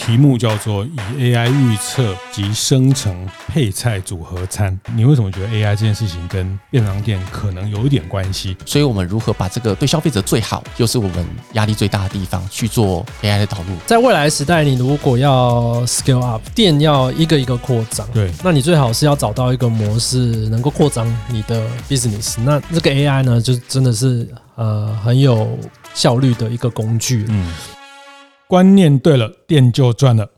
题目叫做以 AI 预测及生成配菜组合餐。你为什么觉得 AI 这件事情跟便当店可能有一点关系？所以我们如何把这个对消费者最好，又是我们压力最大的地方去做 AI 的导入？在未来时代，你如果要 scale up，店要一个一个扩张，对，那你最好是要找到一个模式能够扩张你的 business。那这个 AI 呢，就真的是呃很有效率的一个工具。嗯。观念对了，店就赚了。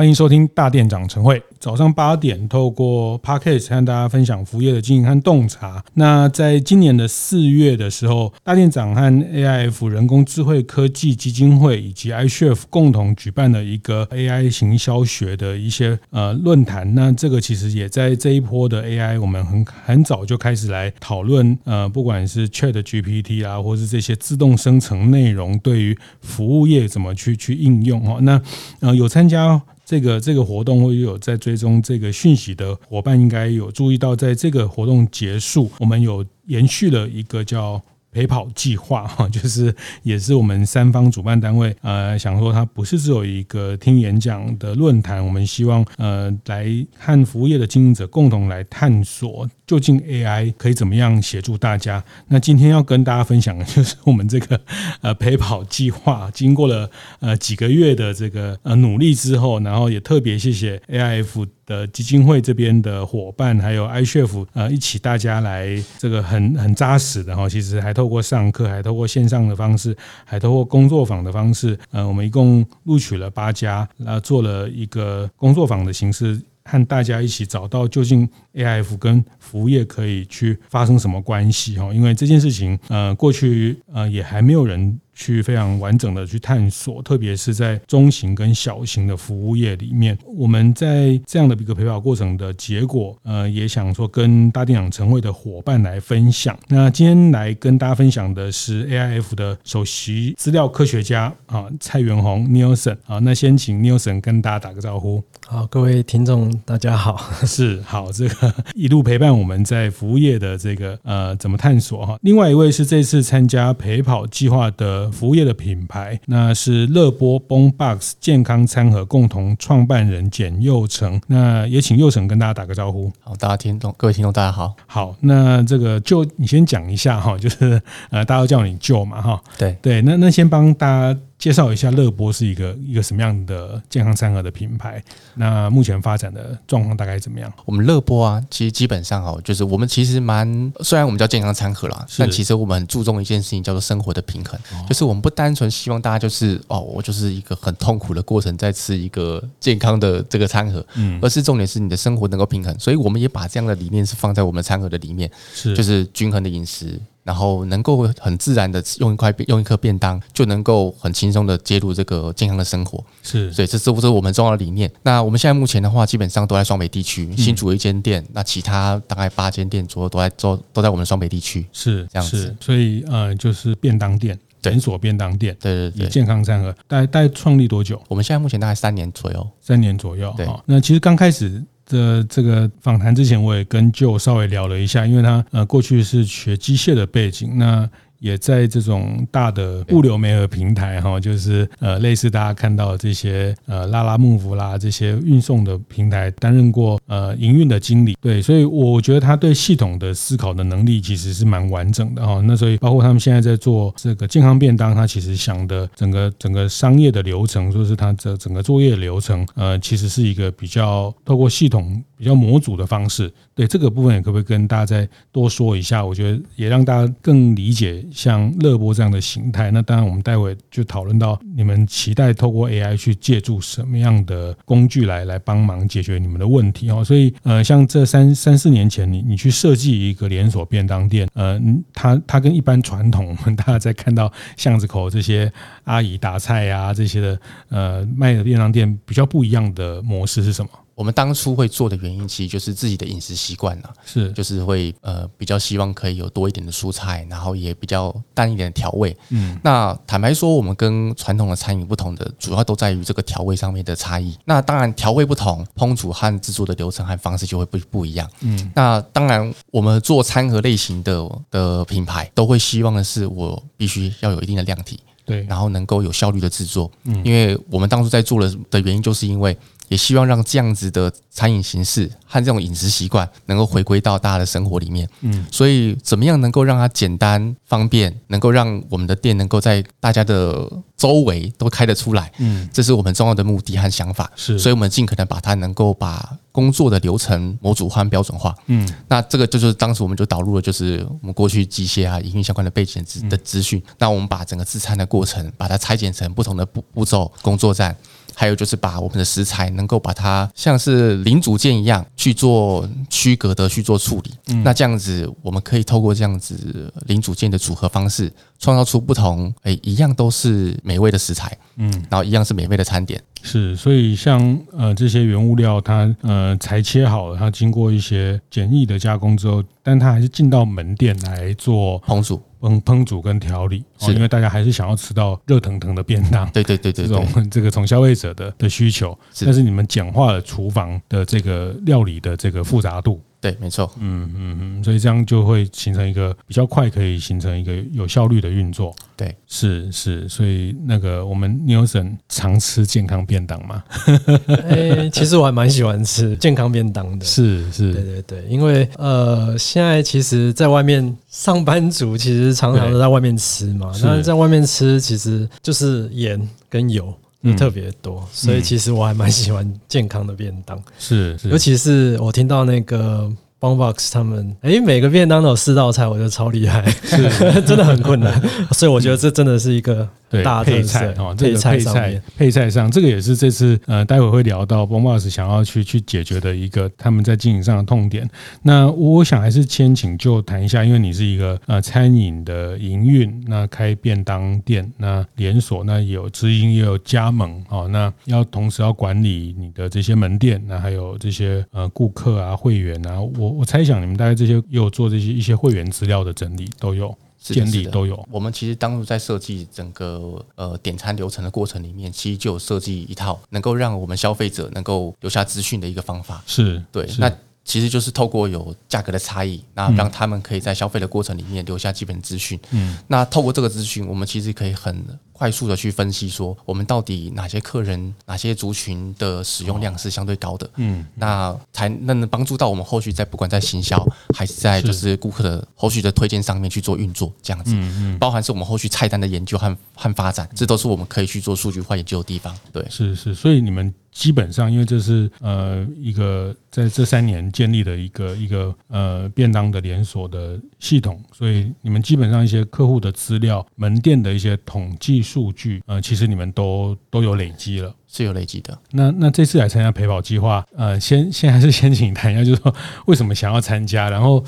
欢迎收听大店长晨会。早上八点，透过 Podcast 和大家分享服务业的经营和洞察。那在今年的四月的时候，大店长和 AIF 人工智慧科技基金会以及 iChef 共同举办了一个 AI 行销学的一些呃论坛。那这个其实也在这一波的 AI，我们很很早就开始来讨论呃，不管是 Chat GPT 啊，或是这些自动生成内容对于服务业怎么去去应用哦。那呃有参加。这个这个活动会有在追踪这个讯息的伙伴，应该有注意到，在这个活动结束，我们有延续了一个叫陪跑计划 哈，就是也是我们三方主办单位呃想说，它不是只有一个听演讲的论坛，我们希望呃来和服务业的经营者共同来探索。究竟 AI 可以怎么样协助大家？那今天要跟大家分享的就是 我们这个呃陪跑计划，经过了呃几个月的这个呃努力之后，然后也特别谢谢 AIF 的基金会这边的伙伴，还有 ICHF 呃一起大家来这个很很扎实的哈，其实还透过上课，还透过线上的方式，还透过工作坊的方式，呃，我们一共录取了八家，然后做了一个工作坊的形式。和大家一起找到究竟 AIF 跟服务业可以去发生什么关系哈？因为这件事情，呃，过去呃也还没有人。去非常完整的去探索，特别是在中型跟小型的服务业里面，我们在这样的一个陪跑过程的结果，呃，也想说跟大店长晨会的伙伴来分享。那今天来跟大家分享的是 AIF 的首席资料科学家啊，蔡元鸿 Nielsen 啊，那先请 nielson 跟大家打个招呼。好，各位听众大家好，是好，这个一路陪伴我们在服务业的这个呃怎么探索哈。另外一位是这次参加陪跑计划的。服务业的品牌，那是乐波 BONEBOX 健康餐盒共同创办人简佑成，那也请佑成跟大家打个招呼。好，大家听众，各位听众，大家好。好，那这个就你先讲一下哈，就是呃，大家都叫你舅嘛哈。对对，那那先帮大家。介绍一下乐波是一个一个什么样的健康餐盒的品牌？那目前发展的状况大概怎么样？我们乐波啊，其实基本上哦，就是我们其实蛮虽然我们叫健康餐盒啦，但其实我们很注重一件事情，叫做生活的平衡。就是我们不单纯希望大家就是哦，我就是一个很痛苦的过程在吃一个健康的这个餐盒，嗯，而是重点是你的生活能够平衡。所以我们也把这样的理念是放在我们餐盒的里面，是就是均衡的饮食。然后能够很自然的用一块用一颗便当，就能够很轻松的接入这个健康的生活。是，所以这是不是我们重要的理念？那我们现在目前的话，基本上都在双北地区，新竹一间店，那其他大概八间店左右都在做都在我们双北地区。是这样子，所以呃，就是便当店，连锁便当店，对对对，健康餐盒，大概大概创立多久？我们现在目前大概三年左右，三年左右。对，那其实刚开始。的这个访谈之前，我也跟 Joe 稍微聊了一下，因为他呃过去是学机械的背景，那。也在这种大的物流媒合平台哈，就是呃类似大家看到的这些呃拉拉木夫啦这些运送的平台担任过呃营运的经理，对，所以我觉得他对系统的思考的能力其实是蛮完整的哈。那所以包括他们现在在做这个健康便当，他其实想的整个整个商业的流程，说是他这整个作业流程，呃，其实是一个比较透过系统比较模组的方式。对这个部分，也可不可以跟大家再多说一下？我觉得也让大家更理解。像乐播这样的形态，那当然我们待会就讨论到你们期待透过 AI 去借助什么样的工具来来帮忙解决你们的问题哦。所以呃，像这三三四年前，你你去设计一个连锁便当店，呃，它它跟一般传统我们大家在看到巷子口这些阿姨打菜、啊、这些的呃卖的便当店比较不一样的模式是什么？我们当初会做的原因，其实就是自己的饮食习惯了，是就是会呃比较希望可以有多一点的蔬菜，然后也比较淡一点的调味。嗯，那坦白说，我们跟传统的餐饮不同的，主要都在于这个调味上面的差异。那当然调味不同，烹煮和制作的流程和方式就会不不一样。嗯，那当然我们做餐盒类型的的品牌，都会希望的是我必须要有一定的量体。对，然后能够有效率的制作，嗯，因为我们当初在做的的原因，就是因为也希望让这样子的餐饮形式和这种饮食习惯能够回归到大家的生活里面，嗯，所以怎么样能够让它简单方便，能够让我们的店能够在大家的周围都开得出来，嗯，这是我们重要的目的和想法，是，所以我们尽可能把它能够把工作的流程模组化、标准化，嗯，那这个就是当时我们就导入了，就是我们过去机械啊、营运相关的背景资的资讯，那我们把整个制餐的过程，把它拆解成不同的步步骤、工作站。还有就是把我们的食材能够把它像是零组件一样去做区隔的去做处理，嗯，那这样子我们可以透过这样子零组件的组合方式，创造出不同，诶，一样都是美味的食材，嗯，然后一样是免费的餐点，是，所以像呃这些原物料它呃裁切好了，它经过一些简易的加工之后，但它还是进到门店来做烹煮。烹烹煮跟调理，是。因为大家还是想要吃到热腾腾的便当，对对对对，这种 这个从消费者的的需求，但是你们简化了厨房的这个料理的这个复杂度。对，没错，嗯嗯嗯，所以这样就会形成一个比较快，可以形成一个有效率的运作。对，是是，所以那个我们 Newson 常吃健康便当嘛？哎，其实我还蛮喜欢吃健康便当的。是是，对对对，因为呃，现在其实在外面上班族其实常常都在外面吃嘛，那在外面吃其实就是盐跟油。嗯，特别多，所以其实我还蛮喜欢健康的便当，是，是，尤其是我听到那个。Bongbox 他们哎，每个便当都有四道菜，我觉得超厉害，是。真的很困难，所以我觉得这真的是一个大配菜哦。这个配菜配菜上，这个也是这次呃，待会会聊到 b o m b o s 想要去去解决的一个他们在经营上的痛点。那我想还是先请就谈一下，因为你是一个呃餐饮的营运，那开便当店，那连锁，那有直营也有加盟哦，那要同时要管理你的这些门店，那还有这些呃顾客啊会员啊，我。我猜想你们大概这些也有做这些一些会员资料的整理都有建立都有。我们其实当初在设计整个呃点餐流程的过程里面，其实就有设计一套能够让我们消费者能够留下资讯的一个方法。是对，那。其实就是透过有价格的差异，那让他们可以在消费的过程里面留下基本资讯。嗯，那透过这个资讯，我们其实可以很快速的去分析说，我们到底哪些客人、哪些族群的使用量是相对高的。嗯，那才能帮助到我们后续在不管在行销还是在就是顾客的后续的推荐上面去做运作，这样子。嗯嗯，包含是我们后续菜单的研究和和发展，这都是我们可以去做数据化研究的地方。对，是是，所以你们。基本上，因为这是呃一个在这三年建立的一个一个呃便当的连锁的系统，所以你们基本上一些客户的资料、门店的一些统计数据，呃，其实你们都都有累积了。是有累积的。那那这次来参加陪跑计划，呃，先先还是先请谈一下，就是说为什么想要参加，然后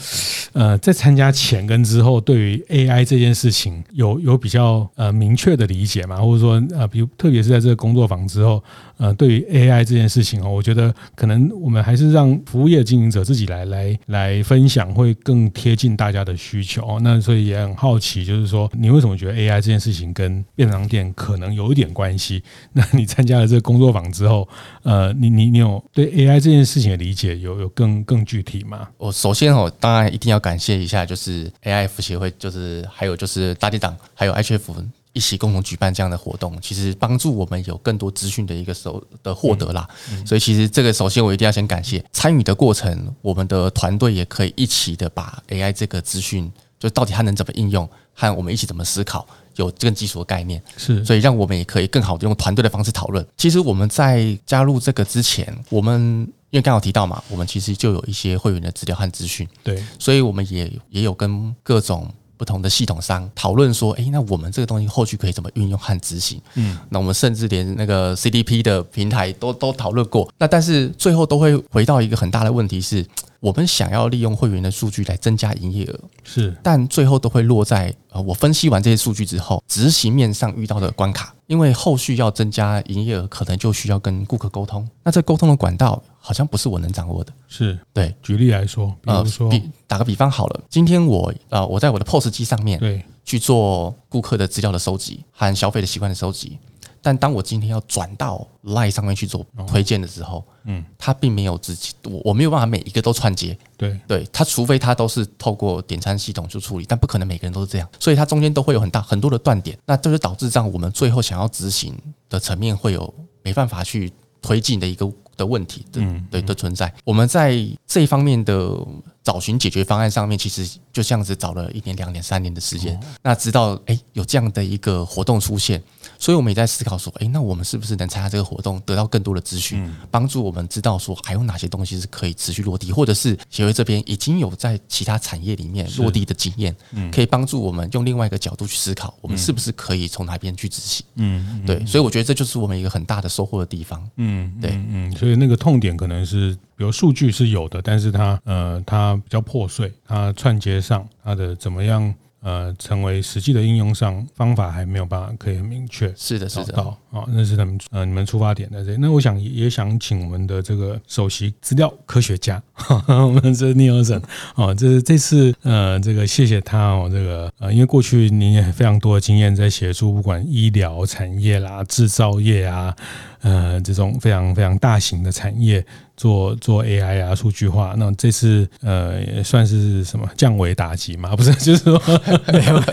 呃，在参加前跟之后，对于 AI 这件事情有有比较呃明确的理解吗？或者说呃，比如特别是在这个工作坊之后，呃，对于 AI 这件事情哦，我觉得可能我们还是让服务业经营者自己来来来分享，会更贴近大家的需求。那所以也很好奇，就是说你为什么觉得 AI 这件事情跟便当店可能有一点关系？那你参加了这个工作坊之后，呃，你你你有对 AI 这件事情的理解有有更更具体吗？我首先哦，当然一定要感谢一下，就是 AIF 协会，就是还有就是大地党，还有 HF 一起共同举办这样的活动，其实帮助我们有更多资讯的一个手的获得啦。所以其实这个首先我一定要先感谢参与的过程，我们的团队也可以一起的把 AI 这个资讯，就到底它能怎么应用，和我们一起怎么思考。有更基础的概念，是，所以让我们也可以更好的用团队的方式讨论。其实我们在加入这个之前，我们因为刚好提到嘛，我们其实就有一些会员的资料和资讯，对，所以我们也也有跟各种不同的系统商讨论说，诶，那我们这个东西后续可以怎么运用和执行？嗯，那我们甚至连那个 CDP 的平台都都讨论过，那但是最后都会回到一个很大的问题是。我们想要利用会员的数据来增加营业额，是，但最后都会落在呃，我分析完这些数据之后，执行面上遇到的关卡，因为后续要增加营业额，可能就需要跟顾客沟通，那这沟通的管道好像不是我能掌握的。是。对，举例来说，比如说，呃、比打个比方好了，今天我呃我在我的 POS 机上面对。去做顾客的资料的收集和消费的习惯的收集。但当我今天要转到 Line 上面去做推荐的时候，嗯，它并没有自己，我我没有办法每一个都串接，对。对，它除非它都是透过点餐系统去处理，但不可能每个人都是这样，所以它中间都会有很大很多的断点，那这就导致这样我们最后想要执行的层面会有没办法去推进的一个的问题的，嗯，对的存在。我们在这一方面的找寻解决方案上面，其实就这样子找了一年、两年、三年的时间，那直到哎有这样的一个活动出现。所以，我们也在思考说，诶，那我们是不是能参加这个活动，得到更多的资讯，帮助我们知道说还有哪些东西是可以持续落地，或者是协会这边已经有在其他产业里面落地的经验，可以帮助我们用另外一个角度去思考，我们是不是可以从哪边去执行？嗯，对。所以，我觉得这就是我们一个很大的收获的地方。嗯，对，嗯。所以，那个痛点可能是，比如数据是有的，但是它呃，它比较破碎，它串接上它的怎么样？呃，成为实际的应用上，方法还没有办法可以很明确。是的，是的。好，那是他们呃，你们出发点在这里。那我想也想请我们的这个首席资料科学家，我们这尼尔森哦，这这次呃，这个谢谢他哦，这个呃，因为过去您也非常多的经验在协助，不管医疗产业啦、制造业啊，呃，这种非常非常大型的产业。做做 AI 啊，数据化，那这次呃也算是什么降维打击嘛？不是，就是说没有没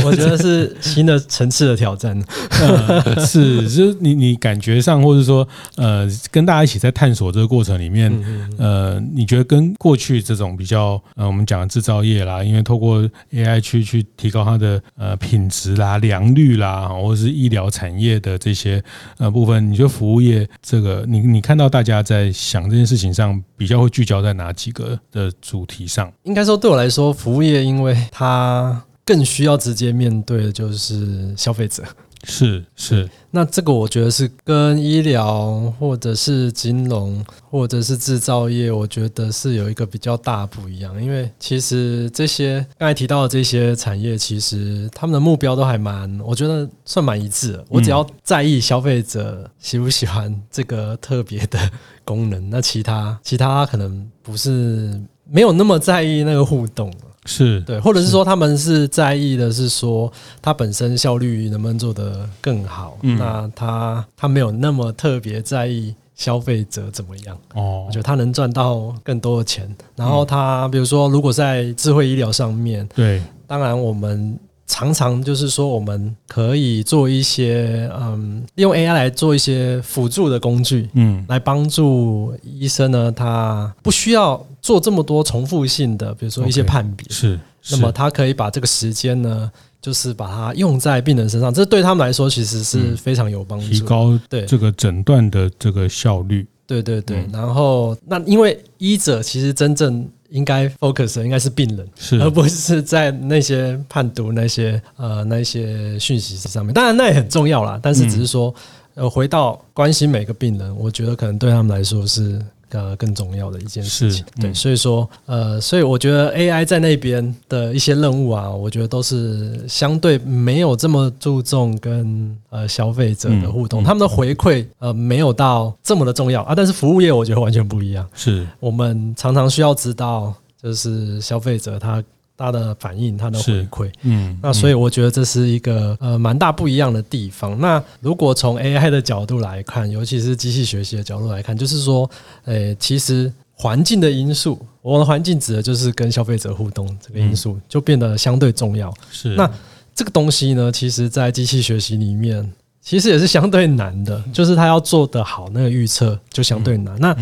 有，我觉得是新的层次的挑战。呃、是，就是你你感觉上，或者说呃，跟大家一起在探索这个过程里面，呃，你觉得跟过去这种比较呃，我们讲的制造业啦，因为透过 AI 去去提高它的呃品质啦、良率啦，或者是医疗产业的这些呃部分，你觉得服务业这个，你你看到大家。在想这件事情上，比较会聚焦在哪几个的主题上？应该说，对我来说，服务业因为它更需要直接面对的就是消费者。是是，那这个我觉得是跟医疗或者是金融或者是制造业，我觉得是有一个比较大不一样。因为其实这些刚才提到的这些产业，其实他们的目标都还蛮，我觉得算蛮一致的。我只要在意消费者喜不喜欢这个特别的功能，那其他其他可能不是没有那么在意那个互动。是。对，或者是说他们是在意的是说它本身效率能不能做得更好，嗯、那他他没有那么特别在意消费者怎么样。哦，我觉得他能赚到更多的钱。然后他比如说如果在智慧医疗上面，对，当然我们。常常就是说，我们可以做一些嗯，用 AI 来做一些辅助的工具，嗯，来帮助医生呢，他不需要做这么多重复性的，比如说一些判别，是。那么他可以把这个时间呢，就是把它用在病人身上，这对他们来说其实是非常有帮助，提高对这个诊断的这个效率。对对对，然后那因为医者其实真正。应该 focus 的应该是病人，是而不是在那些判读那些呃那些讯息上面。当然那也很重要啦，但是只是说呃回到关心每个病人，我觉得可能对他们来说是。呃，更重要的一件事情，对，所以说，呃，所以我觉得 AI 在那边的一些任务啊，我觉得都是相对没有这么注重跟呃消费者的互动，他们的回馈呃没有到这么的重要啊。但是服务业我觉得完全不一样，是我们常常需要知道，就是消费者他。他的反应，他的回馈，嗯，那所以我觉得这是一个呃蛮大不一样的地方。那如果从 AI 的角度来看，尤其是机器学习的角度来看，就是说，诶，其实环境的因素，我的环境指的就是跟消费者互动这个因素，就变得相对重要。是，那这个东西呢，其实在机器学习里面，其实也是相对难的，就是他要做得好，那个预测就相对难。那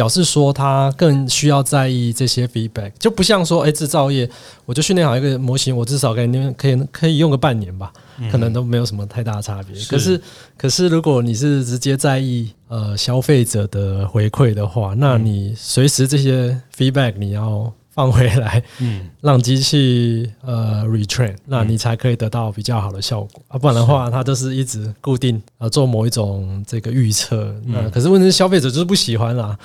表示说，他更需要在意这些 feedback，就不像说，哎，制造业，我就训练好一个模型，我至少可以可以可以用个半年吧，可能都没有什么太大的差别。可是，可是如果你是直接在意呃消费者的回馈的话，那你随时这些 feedback 你要。放回来，嗯，让机器呃 retrain，那你才可以得到比较好的效果。啊，不然的话，它就是一直固定啊做某一种这个预测，那可是问题是消费者就是不喜欢啦，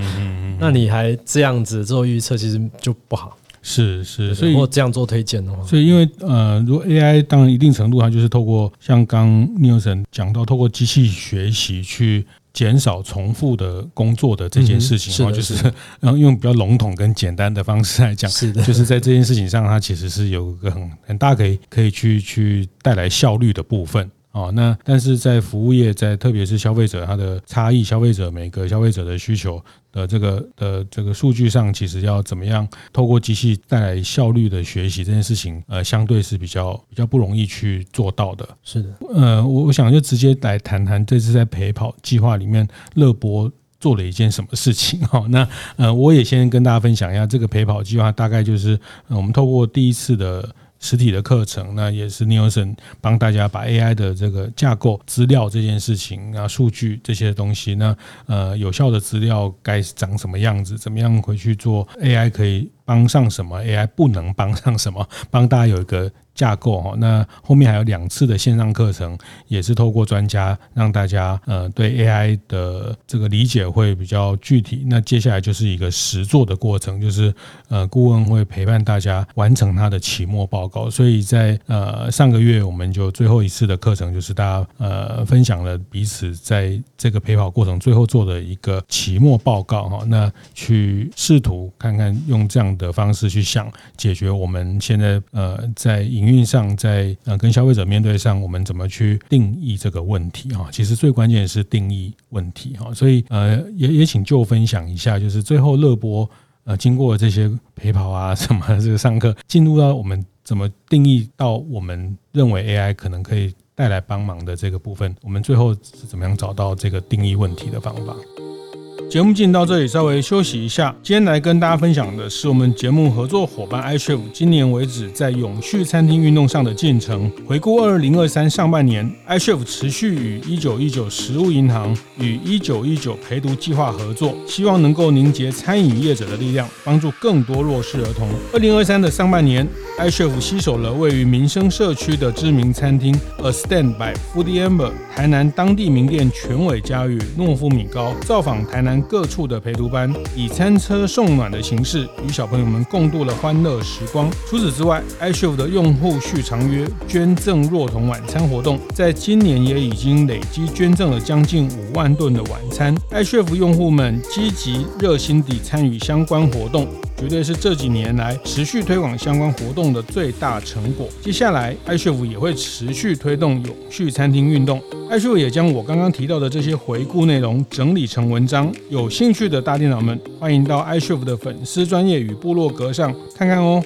那你还这样子做预测，其实就不好。是是，所以如果这样做推荐的话，所以因为呃，如果 AI 当然一定程度，它就是透过像刚 Nielsen 讲到，透过机器学习去减少重复的工作的这件事情，然后、嗯、就是然后 用比较笼统跟简单的方式来讲，是的，就是在这件事情上，它其实是有一个很很大可以可以去去带来效率的部分。哦，那但是在服务业，在特别是消费者他的差异，消费者每个消费者的需求的这个的这个数据上，其实要怎么样透过机器带来效率的学习这件事情，呃，相对是比较比较不容易去做到的。是的，呃，我我想就直接来谈谈这次在陪跑计划里面，乐博做了一件什么事情。哈，那呃，我也先跟大家分享一下这个陪跑计划，大概就是我们透过第一次的。实体的课程，那也是 Nielsen 帮大家把 AI 的这个架构、资料这件事情啊、数据这些东西，那呃有效的资料该长什么样子，怎么样回去做 AI 可以帮上什么，AI 不能帮上什么，帮大家有一个。架构哈，那后面还有两次的线上课程，也是透过专家让大家呃对 AI 的这个理解会比较具体。那接下来就是一个实作的过程，就是呃顾问会陪伴大家完成他的期末报告。所以在呃上个月我们就最后一次的课程，就是大家呃分享了彼此在这个陪跑过程最后做的一个期末报告哈。那去试图看看用这样的方式去想解决我们现在呃在营运上，在呃跟消费者面对上，我们怎么去定义这个问题哈？其实最关键的是定义问题哈。所以呃，也也请就分享一下，就是最后乐博呃经过这些陪跑啊什么这个上课，进入到我们怎么定义到我们认为 AI 可能可以带来帮忙的这个部分，我们最后是怎么样找到这个定义问题的方法？节目进到这里，稍微休息一下。今天来跟大家分享的是我们节目合作伙伴 iChef 今年为止在永续餐厅运动上的进程。回顾二零二三上半年，iChef 持续与一九一九食物银行与一九一九陪读计划合作，希望能够凝结餐饮业者的力量，帮助更多弱势儿童。二零二三的上半年，iChef 携手了位于民生社区的知名餐厅 A Stand by Foodie Amber、台南当地名店全伟家与诺夫米糕，造访台南。各处的陪读班以餐车送暖的形式，与小朋友们共度了欢乐时光。除此之外，iChef 的用户续长约捐赠若童晚餐活动，在今年也已经累积捐赠了将近五万顿的晚餐。iChef 用户们积极热心地参与相关活动。绝对是这几年来持续推广相关活动的最大成果。接下来，iChef 也会持续推动永续餐厅运动。iChef 也将我刚刚提到的这些回顾内容整理成文章。有兴趣的大电脑们，欢迎到 iChef 的粉丝专业与部落格上看看哦。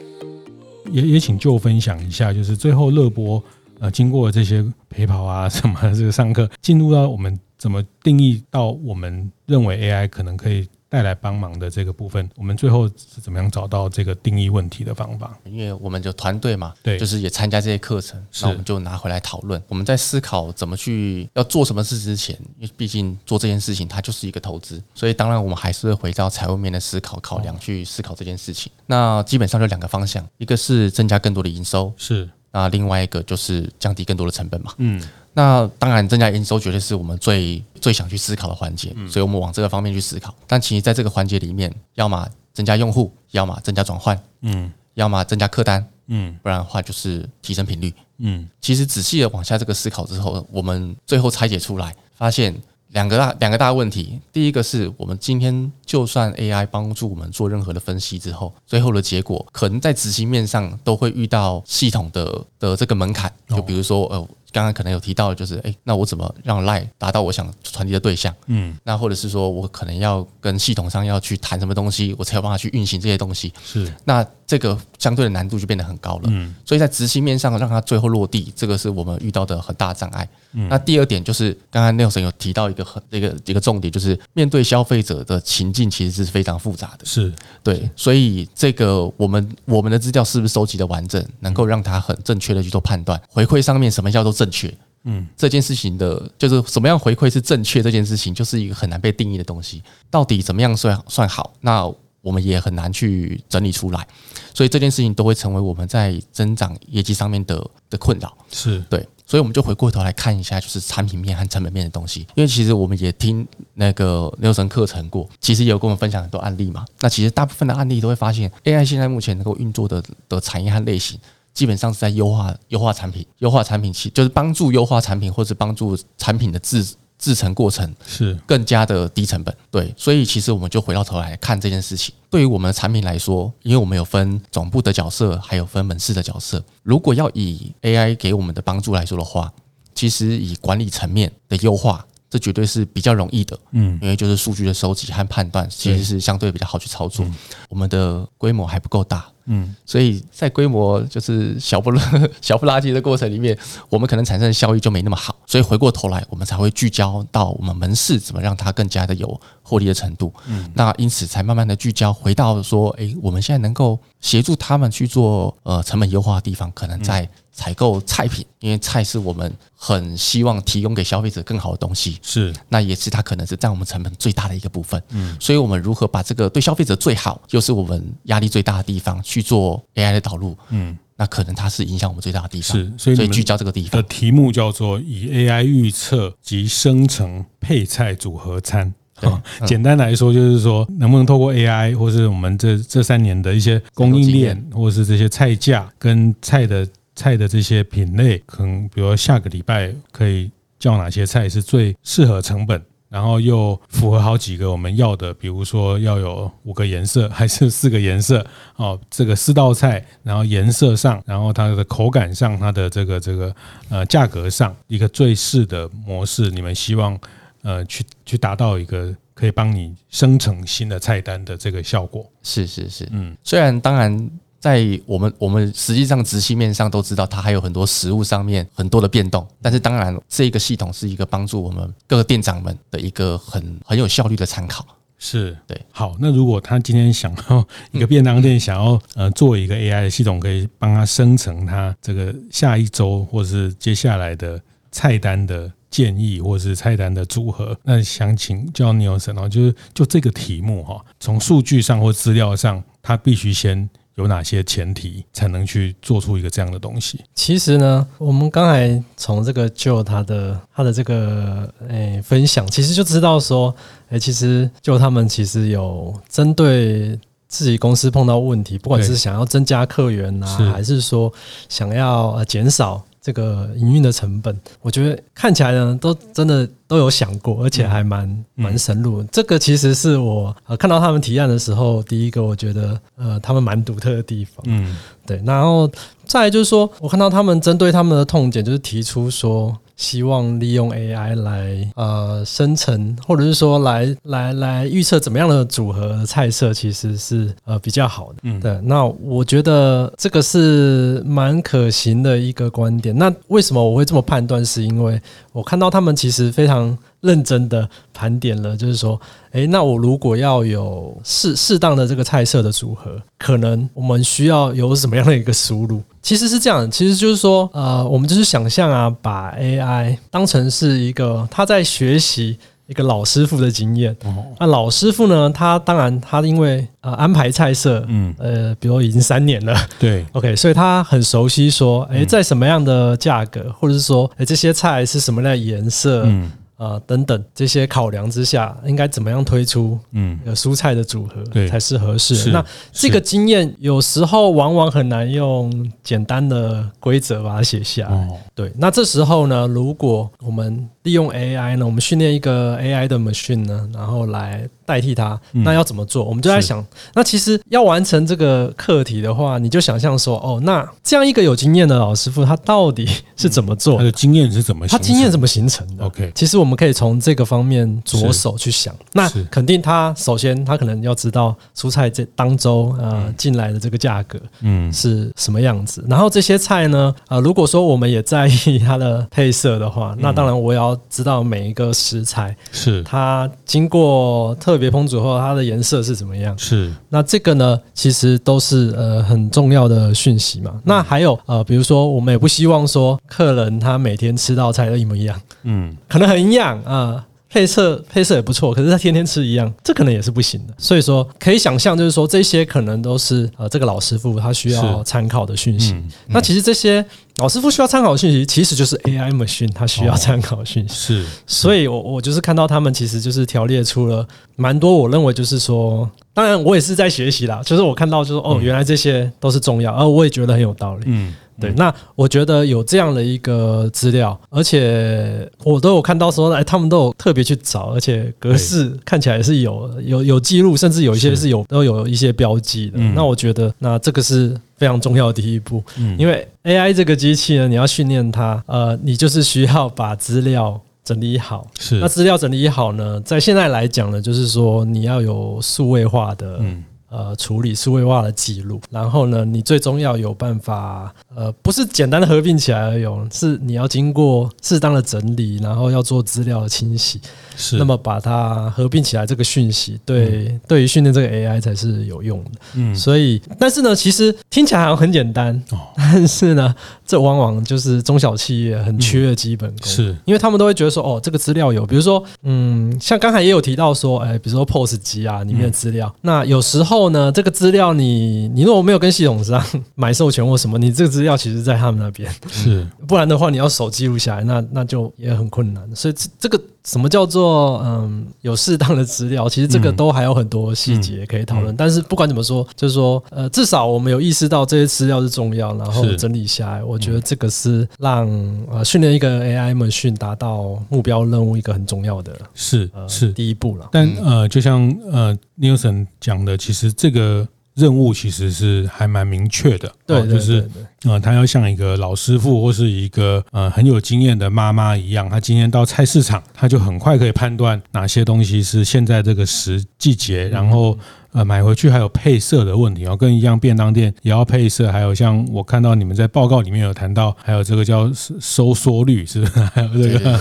也也请就分享一下，就是最后乐博呃经过这些陪跑啊什么这个上课，进入到我们怎么定义到我们认为 AI 可能可以。带来帮忙的这个部分，我们最后是怎么样找到这个定义问题的方法？因为我们就团队嘛，对，就是也参加这些课程，那我们就拿回来讨论。我们在思考怎么去要做什么事之前，因为毕竟做这件事情它就是一个投资，所以当然我们还是会回到财务面的思考考量去思考这件事情。那基本上就两个方向，一个是增加更多的营收，是，那另外一个就是降低更多的成本嘛，嗯。那当然，增加营收绝对是我们最最想去思考的环节，所以我们往这个方面去思考。但其实在这个环节里面，要么增加用户，要么增加转换，嗯，要么增加客单，嗯，不然的话就是提升频率，嗯。其实仔细的往下这个思考之后，我们最后拆解出来，发现两个大两个大问题。第一个是我们今天就算 AI 帮助我们做任何的分析之后，最后的结果可能在执行面上都会遇到系统的的这个门槛，就比如说呃。刚刚可能有提到就是，哎，那我怎么让 LINE 达到我想传递的对象？嗯，那或者是说我可能要跟系统上要去谈什么东西，我才有办法去运行这些东西。是，那这个相对的难度就变得很高了。嗯，所以在执行面上让它最后落地，这个是我们遇到的很大的障碍。嗯，那第二点就是刚刚 Nelson 有提到一个很一个一个重点，就是面对消费者的情境其实是非常复杂的。是对，所以这个我们我们的资料是不是收集的完整，能够让他很正确的去做判断？回馈上面什么叫做正确？嗯，这件事情的，就是什么样回馈是正确，这件事情就是一个很难被定义的东西。到底怎么样算算好？那我们也很难去整理出来。所以这件事情都会成为我们在增长业绩上面的的困扰。是对，所以我们就回过头来看一下，就是产品面和成本面的东西。因为其实我们也听那个刘神课程过，其实也有跟我们分享很多案例嘛。那其实大部分的案例都会发现，AI 现在目前能够运作的的产业和类型。基本上是在优化优化产品，优化产品其就是帮助优化产品，或者帮助产品的制制成过程是更加的低成本。对，所以其实我们就回到头来看这件事情。对于我们的产品来说，因为我们有分总部的角色，还有分门市的角色。如果要以 AI 给我们的帮助来说的话，其实以管理层面的优化。这绝对是比较容易的，嗯，因为就是数据的收集和判断，其实是相对比较好去操作。我们的规模还不够大，嗯，所以在规模就是小不 小不拉几的过程里面，我们可能产生的效益就没那么好。所以回过头来，我们才会聚焦到我们门市怎么让它更加的有获利的程度。嗯，那因此才慢慢的聚焦回到说，哎，我们现在能够协助他们去做呃成本优化的地方，可能在。采购菜品，因为菜是我们很希望提供给消费者更好的东西，是，那也是它可能是占我们成本最大的一个部分，嗯，所以我们如何把这个对消费者最好，又是我们压力最大的地方去做 AI 的导入，嗯，那可能它是影响我们最大的地方，是，所以，所以聚焦这个地方。的题目叫做以 AI 预测及生成配菜组合餐，对，简单来说就是说，能不能透过 AI 或是我们这这三年的一些供应链，或是这些菜价跟菜的。菜的这些品类，可能比如说下个礼拜可以叫哪些菜是最适合成本，然后又符合好几个我们要的，比如说要有五个颜色还是四个颜色 哦，这个四道菜，然后颜色上，然后它的口感上，它的这个这个呃价格上，一个最适的模式，你们希望呃去去达到一个可以帮你生成新的菜单的这个效果。是是是，嗯，虽然当然。在我们我们实际上执行面上都知道，它还有很多实物上面很多的变动。但是当然，这个系统是一个帮助我们各个店长们的一个很很有效率的参考。是对。好，那如果他今天想要一个便当店想要呃做一个 AI 的系统，可以帮他生成他这个下一周或是接下来的菜单的建议，或是菜单的组合，那想请教 Nelson 哦，就是就这个题目哈，从数据上或资料上，他必须先。有哪些前提才能去做出一个这样的东西？其实呢，我们刚才从这个就他的他的这个诶、欸、分享，其实就知道说，诶、欸，其实就他们其实有针对自己公司碰到问题，不管是想要增加客源啊，还是说想要呃减少。这个营运的成本，我觉得看起来呢，都真的都有想过，而且还蛮蛮深入。这个其实是我呃看到他们提案的时候，第一个我觉得呃他们蛮独特的地方。嗯，对。然后再来就是说，我看到他们针对他们的痛点，就是提出说。希望利用 AI 来呃生成，或者是说来来来预测怎么样的组合的菜色，其实是呃比较好的。嗯，对。那我觉得这个是蛮可行的一个观点。那为什么我会这么判断？是因为我看到他们其实非常。认真的盘点了，就是说，诶，那我如果要有适适当的这个菜色的组合，可能我们需要有什么样的一个输入？其实是这样，其实就是说，呃，我们就是想象啊，把 AI 当成是一个他在学习一个老师傅的经验。那老师傅呢，他当然他因为呃安排菜色，嗯，呃，比如已经三年了，对，OK，所以他很熟悉说，诶，在什么样的价格，或者是说，诶，这些菜是什么样的颜色，嗯。啊、呃，等等这些考量之下，应该怎么样推出嗯蔬菜的组合才是合适？那这个经验有时候往往很难用简单的规则把它写下来。对，那这时候呢，如果我们利用 AI 呢，我们训练一个 AI 的 machine 呢，然后来代替它，那要怎么做？我们就在想，那其实要完成这个课题的话，你就想象说，哦，那这样一个有经验的老师傅，他到底是怎么做？他的经验是怎么？他经验怎么形成的？OK，其实我们可以从这个方面着手去想。那肯定他首先他可能要知道蔬菜这当周呃进来的这个价格嗯是什么样子。然后这些菜呢，呃，如果说我们也在意它的配色的话，那当然我也要知道每一个食材是它经过特别烹煮后它的颜色是怎么样。是那这个呢，其实都是呃很重要的讯息嘛。那还有呃，比如说我们也不希望说客人他每天吃到菜都一模一样，嗯，可能很营养啊。配色配色也不错，可是他天天吃一样，这可能也是不行的。所以说，可以想象，就是说这些可能都是呃这个老师傅他需要参考的讯息。嗯嗯、那其实这些老师傅需要参考的讯息，其实就是 AI machine 他需要参考的讯息。哦、是，所以我我就是看到他们其实就是条列出了蛮多，我认为就是说，当然我也是在学习啦。就是我看到就是哦，原来这些都是重要，而我也觉得很有道理。嗯。对，那我觉得有这样的一个资料，而且我都有看到说，哎，他们都有特别去找，而且格式看起来是有有有记录，甚至有一些是有都有一些标记的。那我觉得，那这个是非常重要的第一步，因为 AI 这个机器呢，你要训练它，呃，你就是需要把资料整理好。是，那资料整理好呢，在现在来讲呢，就是说你要有数位化的。嗯。呃，处理数位化的记录，然后呢，你最终要有办法，呃，不是简单的合并起来而已，是你要经过适当的整理，然后要做资料的清洗，是，那么把它合并起来，这个讯息对、嗯、对于训练这个 AI 才是有用的。嗯，所以，但是呢，其实听起来好像很简单，哦，但是呢，这往往就是中小企业很缺的基本功，是因为他们都会觉得说，哦，这个资料有，比如说，嗯，像刚才也有提到说，哎，比如说 POS 机啊里面的资料，嗯、那有时候。呢，这个资料你你如果没有跟系统上 买授权或什么，你这个资料其实在他们那边是，不然的话你要手记录下来，那那就也很困难。所以这这个。什么叫做嗯有适当的资料？其实这个都还有很多细节可以讨论。嗯嗯、但是不管怎么说，就是说呃，至少我们有意识到这些资料是重要，然后整理下来，我觉得这个是让呃训练一个 AI machine 达到目标任务一个很重要的，是是第一步了。但呃，就像呃 Nelson 讲的，其实这个。任务其实是还蛮明确的，对，就是呃，他要像一个老师傅或是一个呃很有经验的妈妈一样，他今天到菜市场，他就很快可以判断哪些东西是现在这个时季节，然后。呃，买回去还有配色的问题哦，跟一样便当店也要配色，还有像我看到你们在报告里面有谈到，还有这个叫收缩率，是不是？还有这个，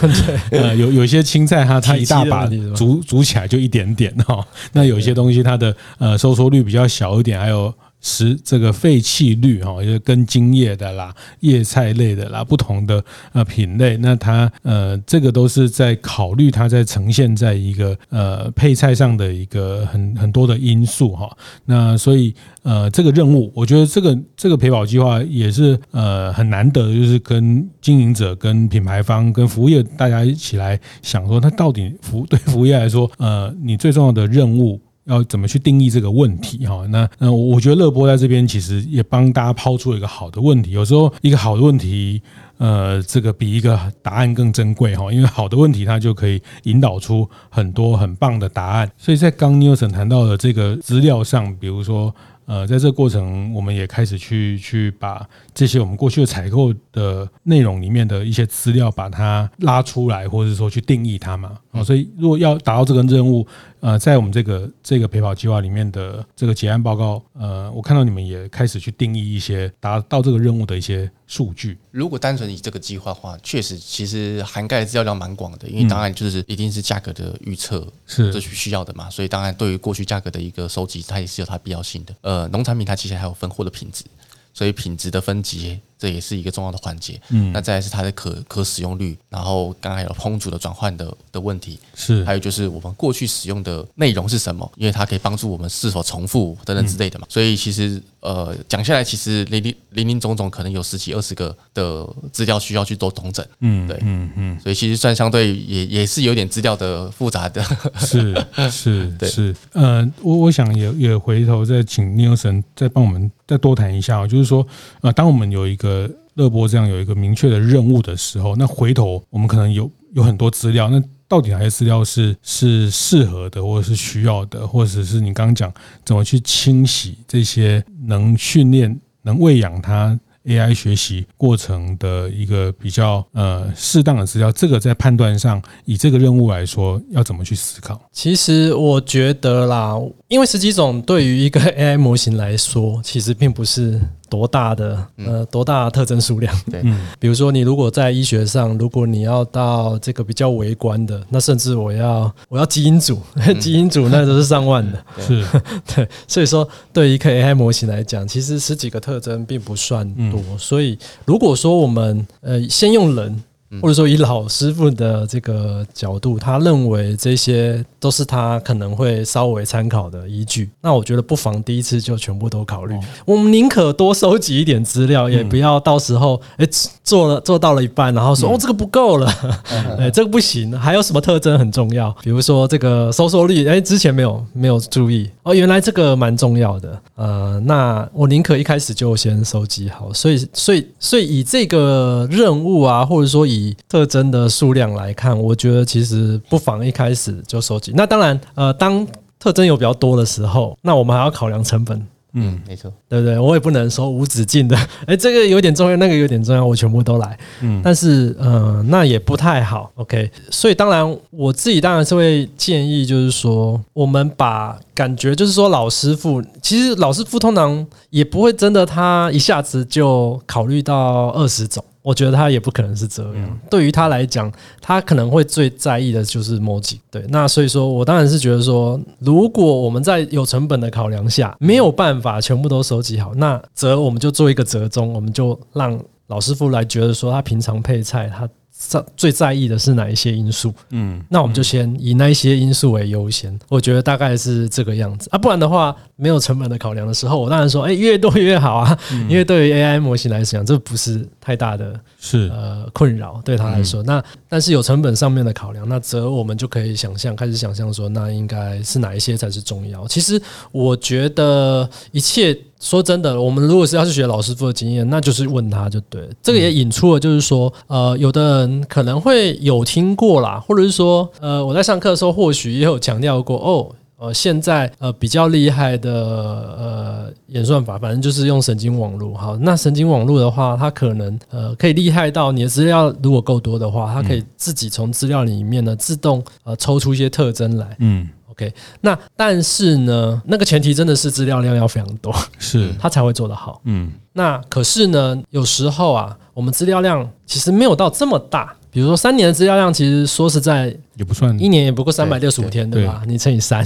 呃，有有些青菜它它一大把煮煮起来就一点点哈，那有些东西它的呃收缩率比较小一点，还有。十这个废弃率哈，就是根茎叶的啦、叶菜类的啦，不同的呃品类，那它呃这个都是在考虑它在呈现在一个呃配菜上的一个很很多的因素哈。那所以呃这个任务，我觉得这个这个陪跑计划也是呃很难得，就是跟经营者、跟品牌方、跟服务业大家一起来想说，它到底服对服务业来说，呃你最重要的任务。要怎么去定义这个问题？哈，那那我觉得乐波在这边其实也帮大家抛出了一个好的问题。有时候一个好的问题，呃，这个比一个答案更珍贵哈，因为好的问题它就可以引导出很多很棒的答案。所以在刚 Nelson 谈到的这个资料上，比如说。呃，在这个过程，我们也开始去去把这些我们过去的采购的内容里面的一些资料，把它拉出来，或者说去定义它嘛。啊，所以如果要达到这个任务，呃，在我们这个这个陪跑计划里面的这个结案报告，呃，我看到你们也开始去定义一些达到这个任务的一些数据。如果单纯以这个计划的话，确实其实涵盖的资料量蛮广的，因为当然就是一定是价格的预测是这需要的嘛，所以当然对于过去价格的一个收集，它也是有它必要性的。呃，农产品它其实还有分货的品质，所以品质的分级。这也是一个重要的环节。嗯，那再来是它的可可使用率，然后刚才有烹煮的转换的的问题，是还有就是我们过去使用的内容是什么，因为它可以帮助我们是否重复等等之类的嘛。所以其实呃讲下来，其实零零零零总总可能有十几二十个的资料需要去做统整。嗯，对，嗯嗯，所以其实算相对也也是有点资料的复杂的。是是，对是。呃，我我想也也回头再请 Nelson 再帮我们再多谈一下，就是说呃，当我们有一个呃，乐波这样有一个明确的任务的时候，那回头我们可能有有很多资料，那到底哪些资料是是适合的，或者是需要的，或者是你刚刚讲怎么去清洗这些能训练、能喂养它 AI 学习过程的一个比较呃适当的资料，这个在判断上，以这个任务来说，要怎么去思考？其实我觉得啦，因为十几种对于一个 AI 模型来说，其实并不是。多大的呃，多大的特征数量？对，比如说你如果在医学上，如果你要到这个比较微观的，那甚至我要我要基因组，基因组那都是上万的，是，对，所以说对于一个 AI 模型来讲，其实十几个特征并不算多，所以如果说我们呃先用人。或者说，以老师傅的这个角度，他认为这些都是他可能会稍微参考的依据。那我觉得不妨第一次就全部都考虑。我们宁可多收集一点资料，也不要到时候哎做了做到了一半，然后说、嗯、哦这个不够了，哎这个不行，还有什么特征很重要？比如说这个收缩率，哎之前没有没有注意哦，原来这个蛮重要的。呃，那我宁可一开始就先收集好，所以所以所以以这个任务啊，或者说以特征的数量来看，我觉得其实不妨一开始就收集。那当然，呃，当特征有比较多的时候，那我们还要考量成本。嗯，没错，对不对？我也不能说无止境的，哎，这个有点重要，那个有点重要，我全部都来。嗯，但是，嗯、呃，那也不太好。OK，所以当然，我自己当然是会建议，就是说，我们把感觉，就是说，老师傅，其实老师傅通常也不会真的，他一下子就考虑到二十种。我觉得他也不可能是这样。对于他来讲，他可能会最在意的就是某几。对，那所以说我当然是觉得说，如果我们在有成本的考量下没有办法全部都收集好，那则我们就做一个折中，我们就让老师傅来觉得说，他平常配菜他。在最在意的是哪一些因素？嗯，那我们就先以那一些因素为优先。我觉得大概是这个样子啊，不然的话，没有成本的考量的时候，我当然说，哎，越多越好啊。因为对于 AI 模型来讲，这不是太大的是呃困扰，对他来说。那但是有成本上面的考量，那则我们就可以想象，开始想象说，那应该是哪一些才是重要？其实我觉得一切。说真的，我们如果是要去学老师傅的经验，那就是问他就对。这个也引出了，就是说，呃，有的人可能会有听过啦，或者是说，呃，我在上课的时候或许也有强调过，哦，呃，现在呃比较厉害的呃演算法，反正就是用神经网络。好，那神经网络的话，它可能呃可以厉害到你的资料如果够多的话，它可以自己从资料里面呢自动呃抽出一些特征来。嗯。OK，那但是呢，那个前提真的是资料量要非常多，是他才会做得好。嗯，那可是呢，有时候啊，我们资料量其实没有到这么大。比如说三年的资料量，其实说实在也不算，一年也不过三百六十五天，对吧？你乘以三，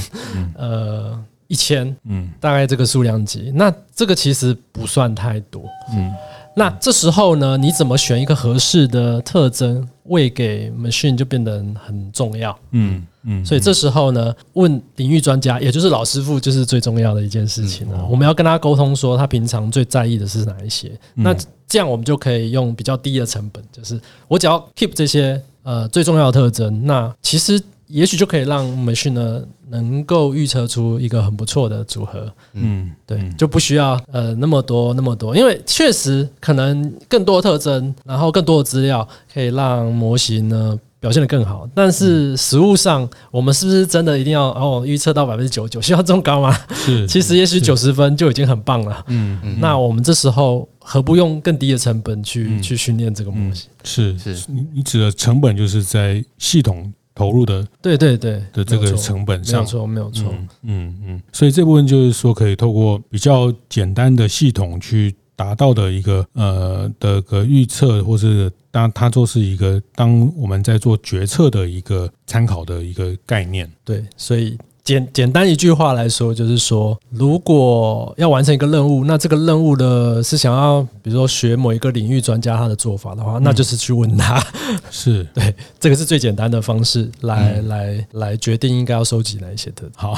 呃，一千，嗯，大概这个数量级，那这个其实不算太多。嗯，那这时候呢，你怎么选一个合适的特征喂给 machine 就变得很重要。嗯。嗯，所以这时候呢，问领域专家，也就是老师傅，就是最重要的一件事情了。我们要跟他沟通，说他平常最在意的是哪一些。那这样我们就可以用比较低的成本，就是我只要 keep 这些呃最重要的特征，那其实也许就可以让 machine 呢能够预测出一个很不错的组合。嗯，对，就不需要呃那么多那么多，因为确实可能更多的特征，然后更多的资料可以让模型呢。表现得更好，但是实物上，我们是不是真的一定要哦预测到百分之九十九？需要这么高吗？是，其实也许九十分就已经很棒了。嗯嗯，那我们这时候何不用更低的成本去、嗯、去训练这个模型？是是，你你指的成本就是在系统投入的，对对对的这个成本上，没有错没有错。嗯嗯，所以这部分就是说，可以透过比较简单的系统去。达到的一个呃的个预测，或是当它就是一个当我们在做决策的一个参考的一个概念。对，所以。简简单一句话来说，就是说，如果要完成一个任务，那这个任务的是想要，比如说学某一个领域专家他的做法的话，那就是去问他。是 对，这个是最简单的方式来来来决定应该要收集哪一些的。好，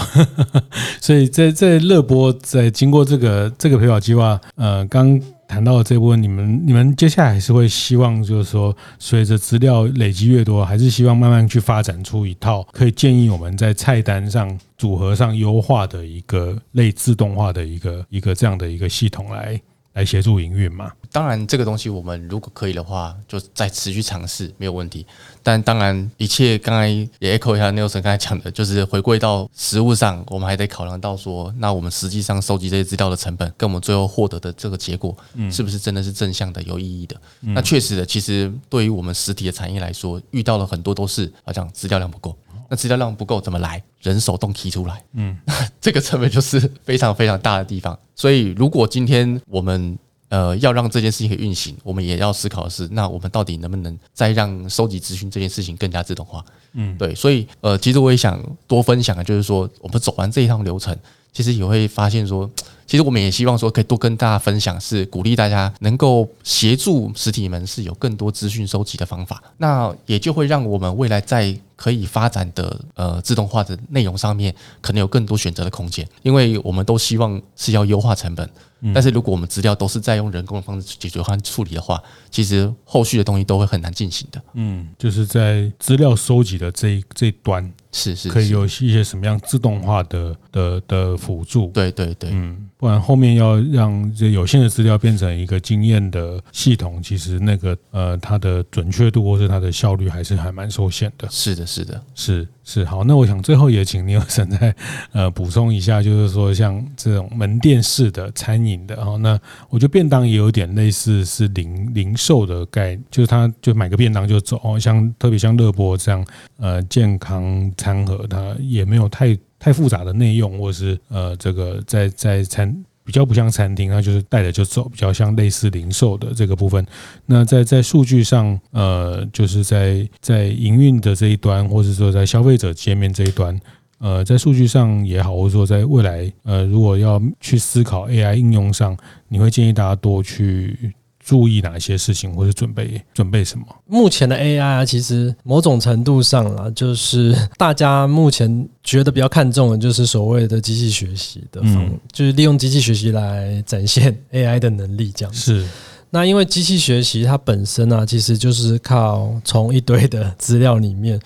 所以在在乐播在经过这个这个陪跑计划，呃，刚。谈到这部分，你们你们接下来还是会希望，就是说，随着资料累积越多，还是希望慢慢去发展出一套可以建议我们在菜单上组合上优化的一个类自动化的一个一个这样的一个系统来。来协助营运嘛？当然，这个东西我们如果可以的话，就再持续尝试，没有问题。但当然，一切刚才也 echo 一下 Nelson 刚才讲的，就是回归到实物上，我们还得考量到说，那我们实际上收集这些资料的成本，跟我们最后获得的这个结果，是不是真的是正向的、有意义的？那确实的，其实对于我们实体的产业来说，遇到了很多都是好像资料量不够。那资料量不够怎么来？人手动提出来，嗯，这个成本就是非常非常大的地方。所以，如果今天我们呃要让这件事情可以运行，我们也要思考的是，那我们到底能不能再让收集资讯这件事情更加自动化？嗯，对。所以，呃，其实我也想多分享的就是说，我们走完这一趟流程，其实也会发现说。其实我们也希望说，可以多跟大家分享，是鼓励大家能够协助实体门市有更多资讯收集的方法。那也就会让我们未来在可以发展的呃自动化的内容上面，可能有更多选择的空间。因为我们都希望是要优化成本，嗯、但是如果我们资料都是在用人工的方式去解决和处理的话，其实后续的东西都会很难进行的。嗯，就是在资料收集的这一这一端。是是，是，可以有一些什么样自动化的的的辅助？对对对，嗯，不然后面要让这有限的资料变成一个经验的系统，其实那个呃，它的准确度或是它的效率还是还蛮受限的。是的，是的，是是好。那我想最后也请尼尔森再呃补充一下，就是说像这种门店式的餐饮的哦，那我觉得便当也有点类似是零零售的概念，就是他就买个便当就走，哦像特别像乐博这样呃健康。餐盒它也没有太太复杂的内用，或者是呃，这个在在餐比较不像餐厅，那就是带着就走，比较像类似零售的这个部分。那在在数据上，呃，就是在在营运的这一端，或者说在消费者界面这一端，呃，在数据上也好，或者说在未来，呃，如果要去思考 AI 应用上，你会建议大家多去。注意哪些事情，或者准备准备什么？目前的 AI 啊，其实某种程度上啊，就是大家目前觉得比较看重的，就是所谓的机器学习的方，嗯、就是利用机器学习来展现 AI 的能力，这样子。是。那因为机器学习它本身啊，其实就是靠从一堆的资料里面。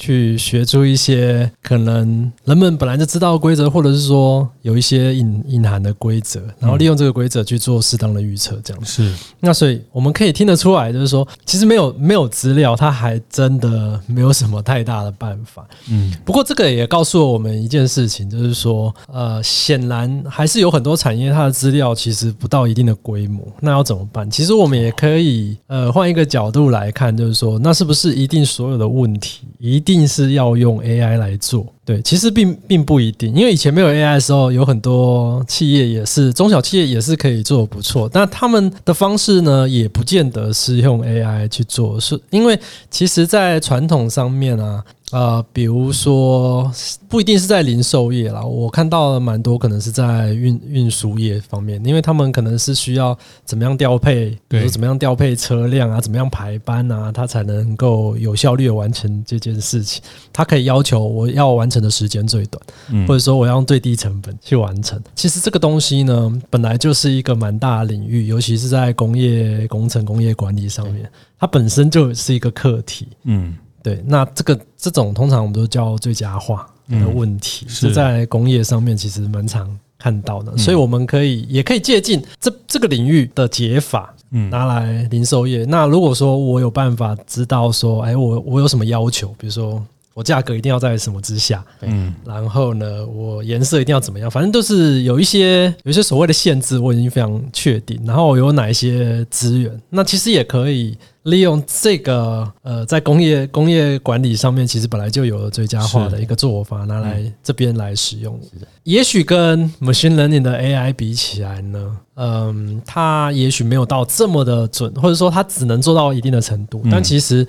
去学出一些可能人们本来就知道的规则，或者是说有一些隐隐含的规则，然后利用这个规则去做适当的预测，这样是。那所以我们可以听得出来，就是说，其实没有没有资料，它还真的没有什么太大的办法。嗯。不过这个也告诉了我们一件事情，就是说，呃，显然还是有很多产业它的资料其实不到一定的规模，那要怎么办？其实我们也可以呃换一个角度来看，就是说，那是不是一定所有的问题一定？一定是要用 AI 来做，对，其实并并不一定，因为以前没有 AI 的时候，有很多企业也是中小企业也是可以做的不错，但他们的方式呢，也不见得是用 AI 去做，是因为其实在传统上面啊。呃，比如说不一定是在零售业啦，我看到了蛮多可能是在运运输业方面，因为他们可能是需要怎么样调配，比如怎么样调配车辆啊，怎么样排班啊，他才能够有效率的完成这件事情。他可以要求我要完成的时间最短，或者说我要用最低成本去完成。其实这个东西呢，本来就是一个蛮大的领域，尤其是在工业工程、工业管理上面，它本身就是一个课题。嗯。对，那这个这种通常我们都叫最佳化的问题，是、嗯、在工业上面其实蛮常看到的，所以我们可以也可以借鉴这这个领域的解法，嗯，拿来零售业。那如果说我有办法知道说，哎，我我有什么要求，比如说我价格一定要在什么之下，嗯，然后呢，我颜色一定要怎么样，反正都是有一些有一些所谓的限制，我已经非常确定。然后有哪一些资源，那其实也可以。利用这个呃，在工业工业管理上面，其实本来就有了最佳化的一个做法，拿来这边来使用。也许跟 machine learning 的 AI 比起来呢，嗯，它也许没有到这么的准，或者说它只能做到一定的程度。但其实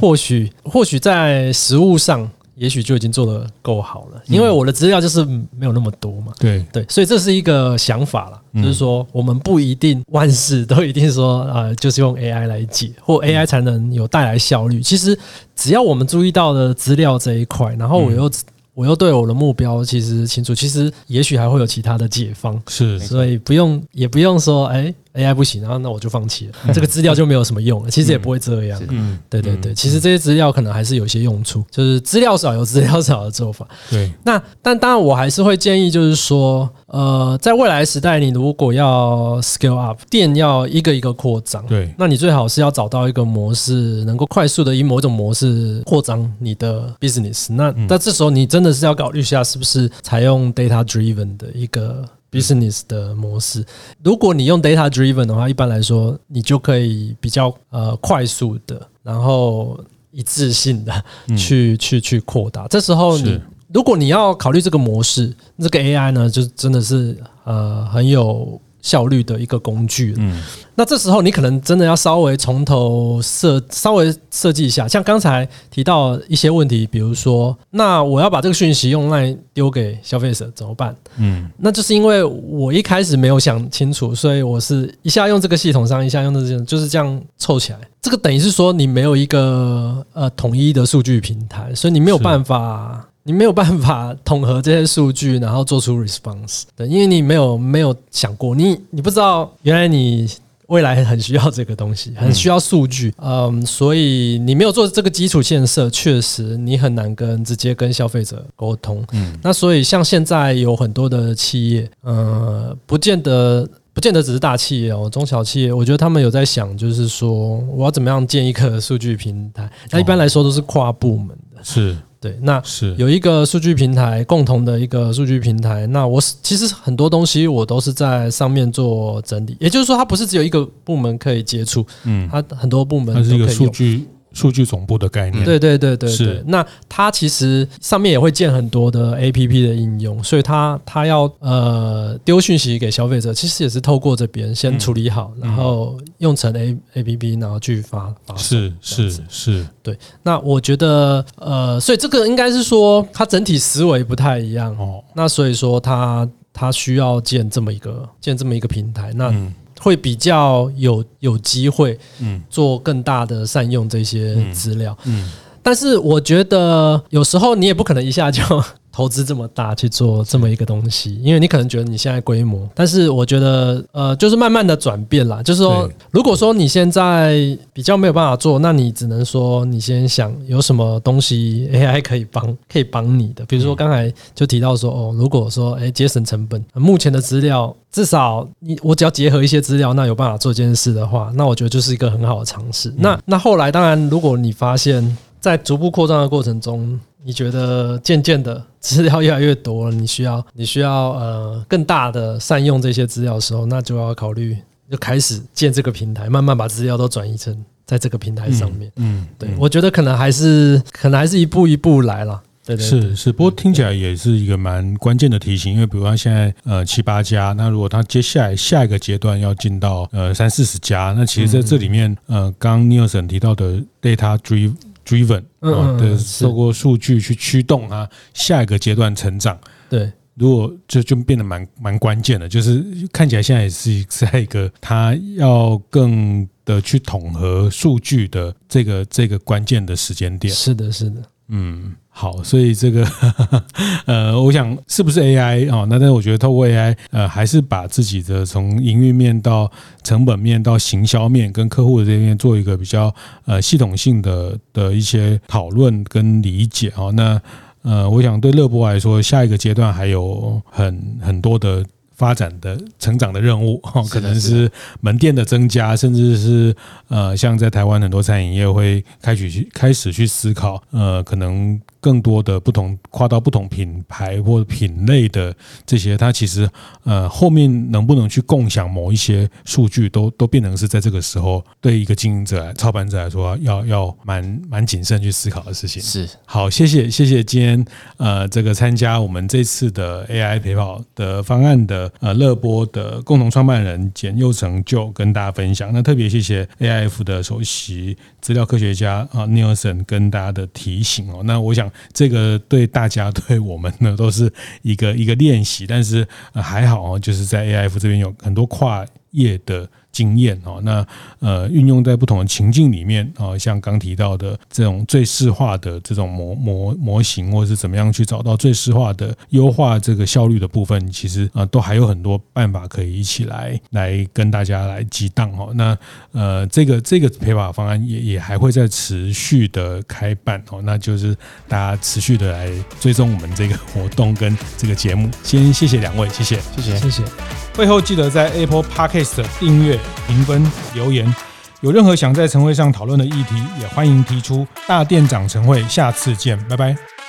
或许或许在实物上。也许就已经做得够好了，因为我的资料就是没有那么多嘛。对对，所以这是一个想法了，就是说我们不一定万事都一定说啊，就是用 AI 来解，或 AI 才能有带来效率。其实只要我们注意到了资料这一块，然后我又。我又对我的目标其实清楚，其实也许还会有其他的解方，是，所以不用也不用说，哎，AI 不行，然后那我就放弃了，这个资料就没有什么用了。其实也不会这样，嗯，对对对，其实这些资料可能还是有些用处，就是资料少有资料少的做法。对，那但当然我还是会建议，就是说，呃，在未来时代，你如果要 scale up，店要一个一个扩张，对，那你最好是要找到一个模式，能够快速的以某种模式扩张你的 business。那那这时候你真真的是要考虑一下，是不是采用 data driven 的一个 business 的模式？如果你用 data driven 的话，一般来说，你就可以比较呃快速的，然后一致性的去去去扩大。这时候你如果你要考虑这个模式，这个 AI 呢，就真的是呃很有。效率的一个工具。嗯，那这时候你可能真的要稍微从头设，稍微设计一下。像刚才提到一些问题，比如说，那我要把这个讯息用来丢给消费者怎么办？嗯，那就是因为我一开始没有想清楚，所以我是一下用这个系统上，一下用这个，就是这样凑起来。这个等于是说你没有一个呃统一的数据平台，所以你没有办法。你没有办法统合这些数据，然后做出 response。对，因为你没有没有想过，你你不知道原来你未来很需要这个东西，很需要数据。嗯，所以你没有做这个基础建设，确实你很难跟直接跟消费者沟通。嗯，那所以像现在有很多的企业，呃，不见得不见得只是大企业哦，中小企业，我觉得他们有在想，就是说我要怎么样建一个数据平台。那一般来说都是跨部门的，是。对，那是有一个数据平台，共同的一个数据平台。那我其实很多东西我都是在上面做整理，也就是说，它不是只有一个部门可以接触，嗯，它很多部门它是一个数据。数据总部的概念，对对对对，是。那它其实上面也会建很多的 APP 的应用，所以它它要呃丢讯息给消费者，其实也是透过这边先处理好，然后用成 A APP，然后去发发。是是是，对。那我觉得呃，所以这个应该是说它整体思维不太一样哦。那所以说它它需要建这么一个建这么一个平台，那。会比较有有机会，嗯，做更大的善用这些资料，嗯，但是我觉得有时候你也不可能一下就。投资这么大去做这么一个东西，因为你可能觉得你现在规模，但是我觉得呃，就是慢慢的转变啦。就是说，如果说你现在比较没有办法做，那你只能说你先想有什么东西 AI 可以帮可以帮你的。比如说刚才就提到说哦，如果说诶节省成本，目前的资料至少你我只要结合一些资料，那有办法做这件事的话，那我觉得就是一个很好的尝试。那那后来当然，如果你发现，在逐步扩张的过程中，你觉得渐渐的资料越来越多了，你需要 你需要呃更大的善用这些资料的时候，那就要考虑就开始建这个平台，慢慢把资料都转移成在这个平台上面。嗯，嗯对，我觉得可能还是可能还是一步一步来了。对对，对，是是，不过听起来也是一个蛮关键的提醒，因为比如说现在呃七八家，那如果他接下来下一个阶段要进到呃三四十家，那其实在这里面呃，刚 Nielsen 提到的 data drive driven 啊对，透过数据去驱动它下一个阶段成长。对，如果就就变得蛮蛮关键的，就是看起来现在也是在一个它要更的去统合数据的这个这个关键的时间点。是的，是的，嗯。好，所以这个 呃，我想是不是 AI 哦？那但是我觉得透过 AI，呃，还是把自己的从营运面到成本面到行销面，跟客户的这边做一个比较呃系统性的的一些讨论跟理解哦。那呃，我想对乐博来说，下一个阶段还有很很多的。发展的成长的任务，可能是门店的增加，甚至是呃，像在台湾很多餐饮业会开始去开始去思考，呃，可能更多的不同跨到不同品牌或品类的这些，它其实呃后面能不能去共享某一些数据，都都变成是在这个时候对一个经营者、操盘者来说，要要蛮蛮谨慎去思考的事情。是好，谢谢谢谢今天呃这个参加我们这次的 AI 陪跑的方案的。呃，乐播的共同创办人简佑成就跟大家分享。那特别谢谢 AIF 的首席资料科学家啊 Nielsen 跟大家的提醒哦。那我想这个对大家对我们呢都是一个一个练习，但是还好哦，就是在 AIF 这边有很多跨业的。经验哦，那呃运用在不同的情境里面啊，像刚提到的这种最适化的这种模模模型，或者是怎么样去找到最适化的优化这个效率的部分，其实啊都还有很多办法可以一起来来跟大家来激荡哦。那呃这个这个陪跑方案也也还会再持续的开办哦，那就是大家持续的来追踪我们这个活动跟这个节目。先谢谢两位，谢谢谢谢谢谢。会后记得在 Apple Podcast 订阅。评分留言，有任何想在晨会上讨论的议题，也欢迎提出。大店长晨会，下次见，拜拜。